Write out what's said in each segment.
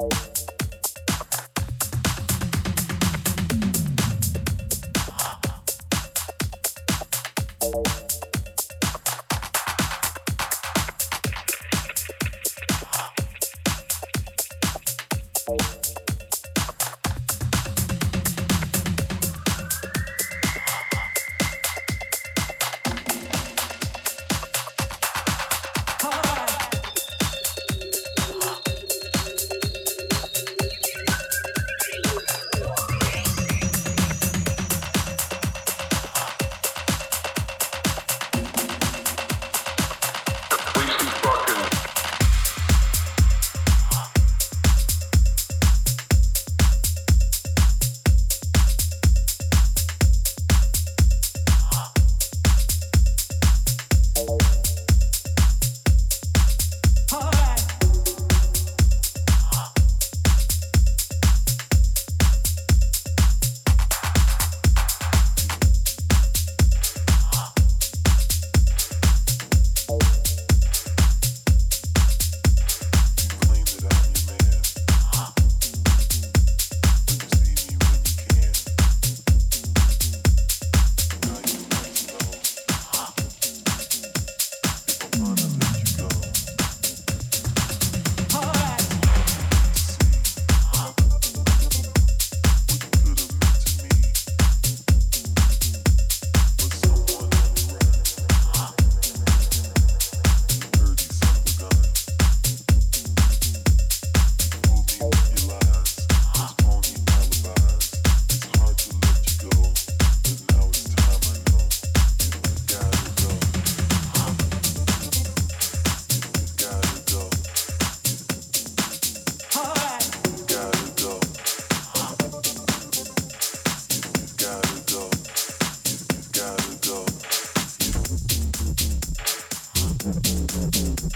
Bye. Thank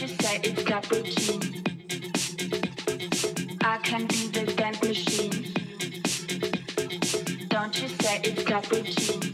you say it's not routine. I can be the damn machine. Don't you say it's not routine.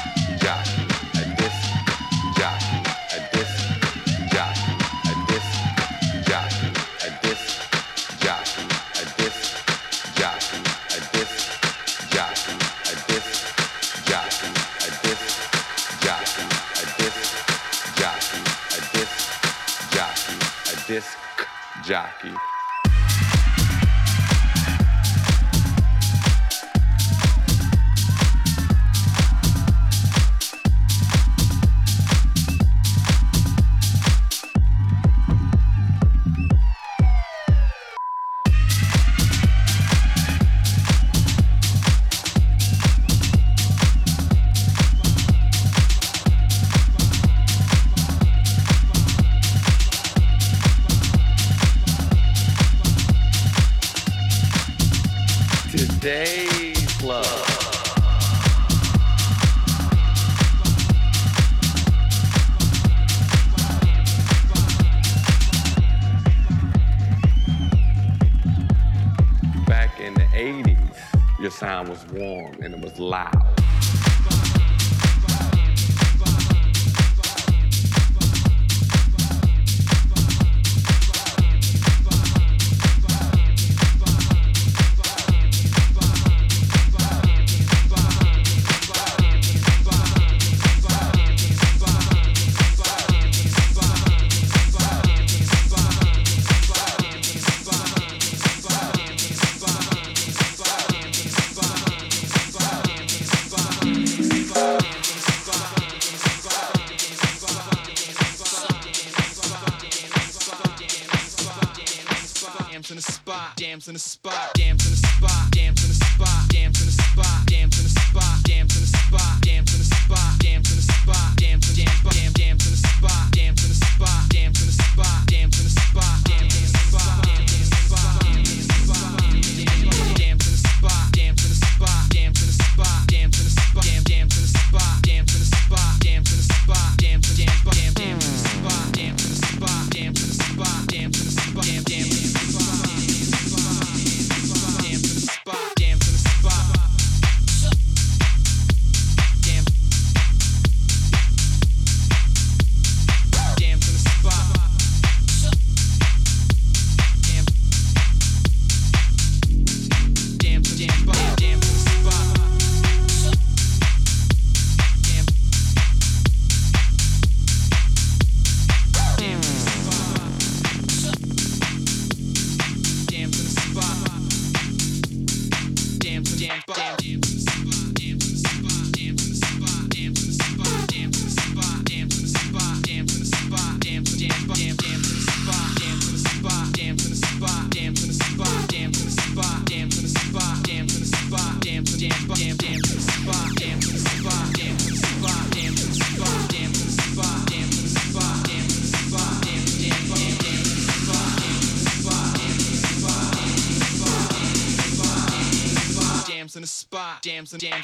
Jams and.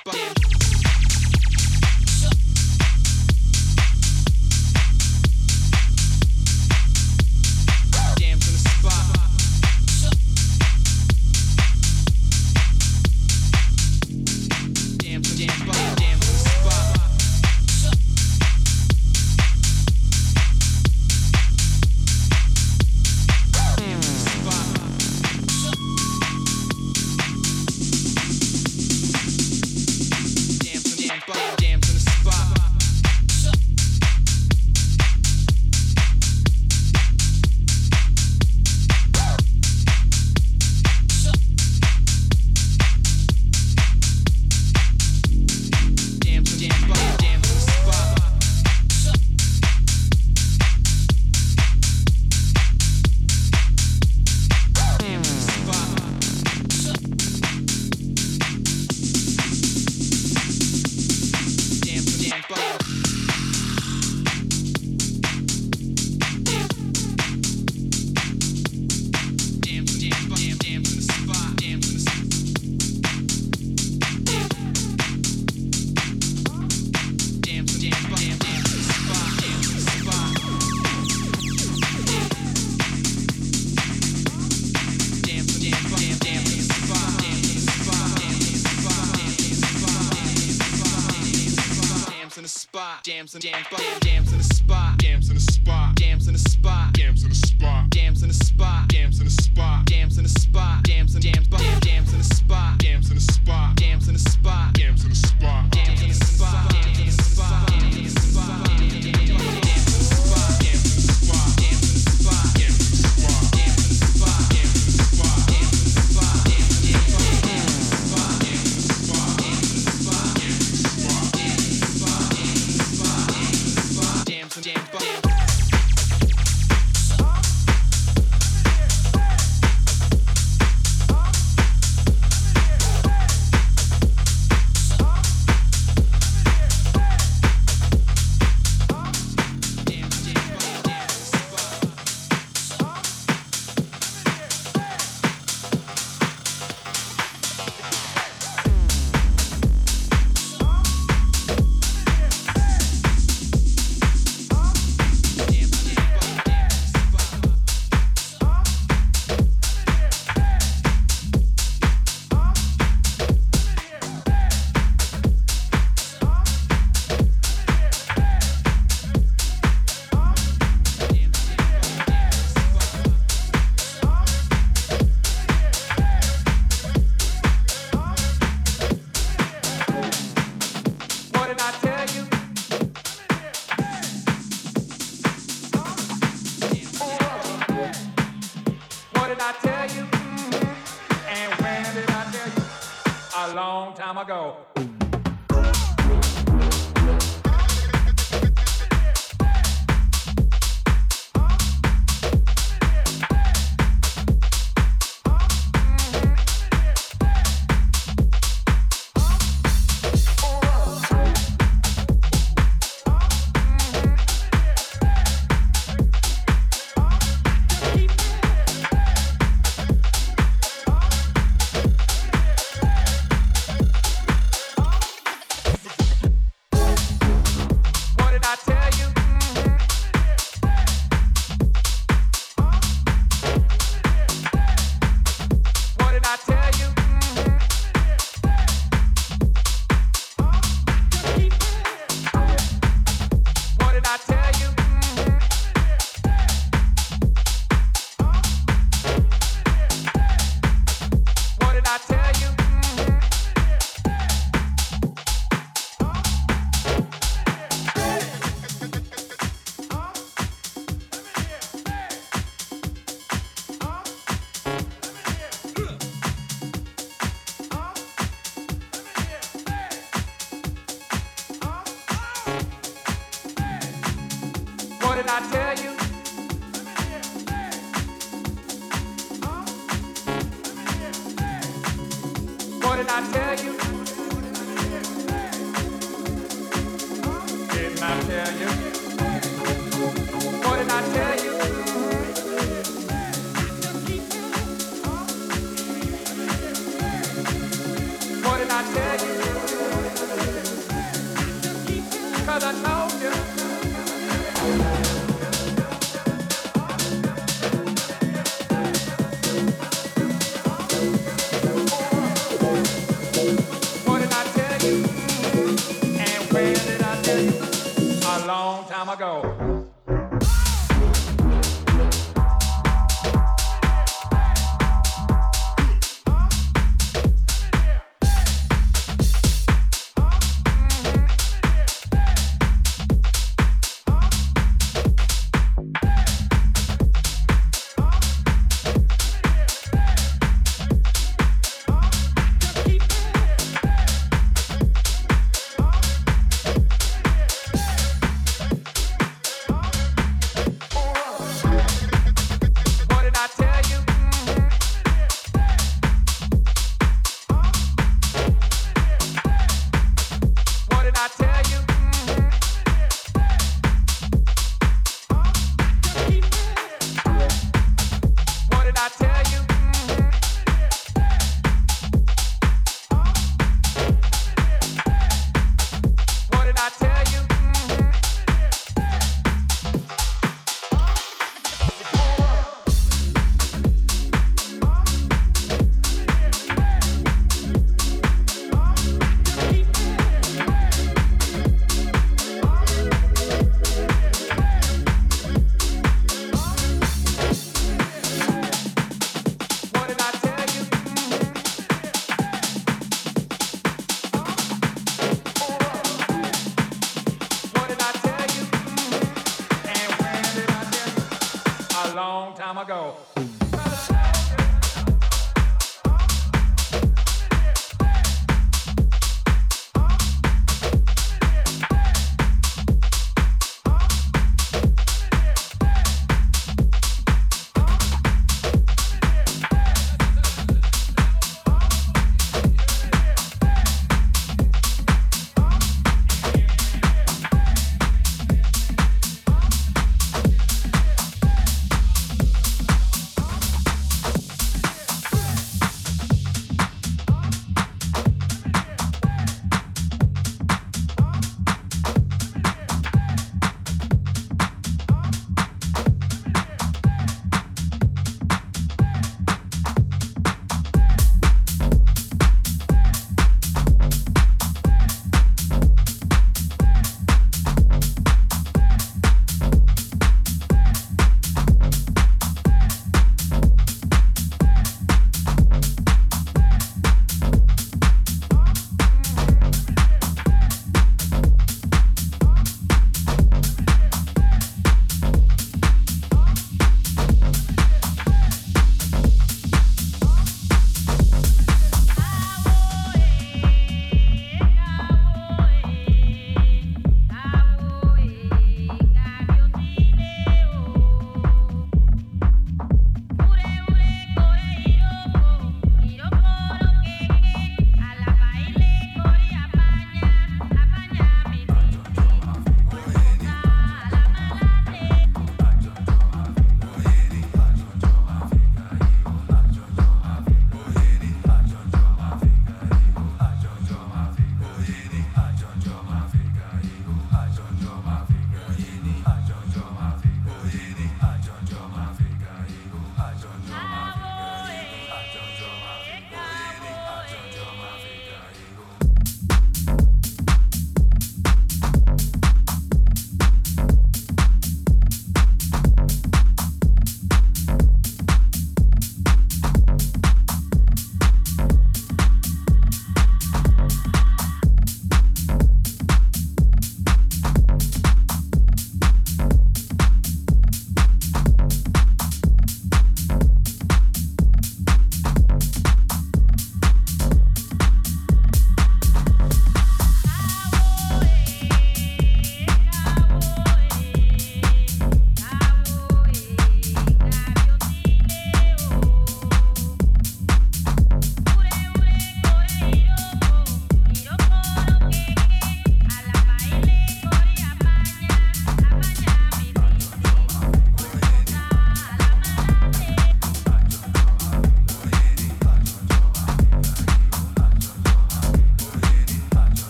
Long time ago.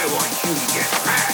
I want you to get mad.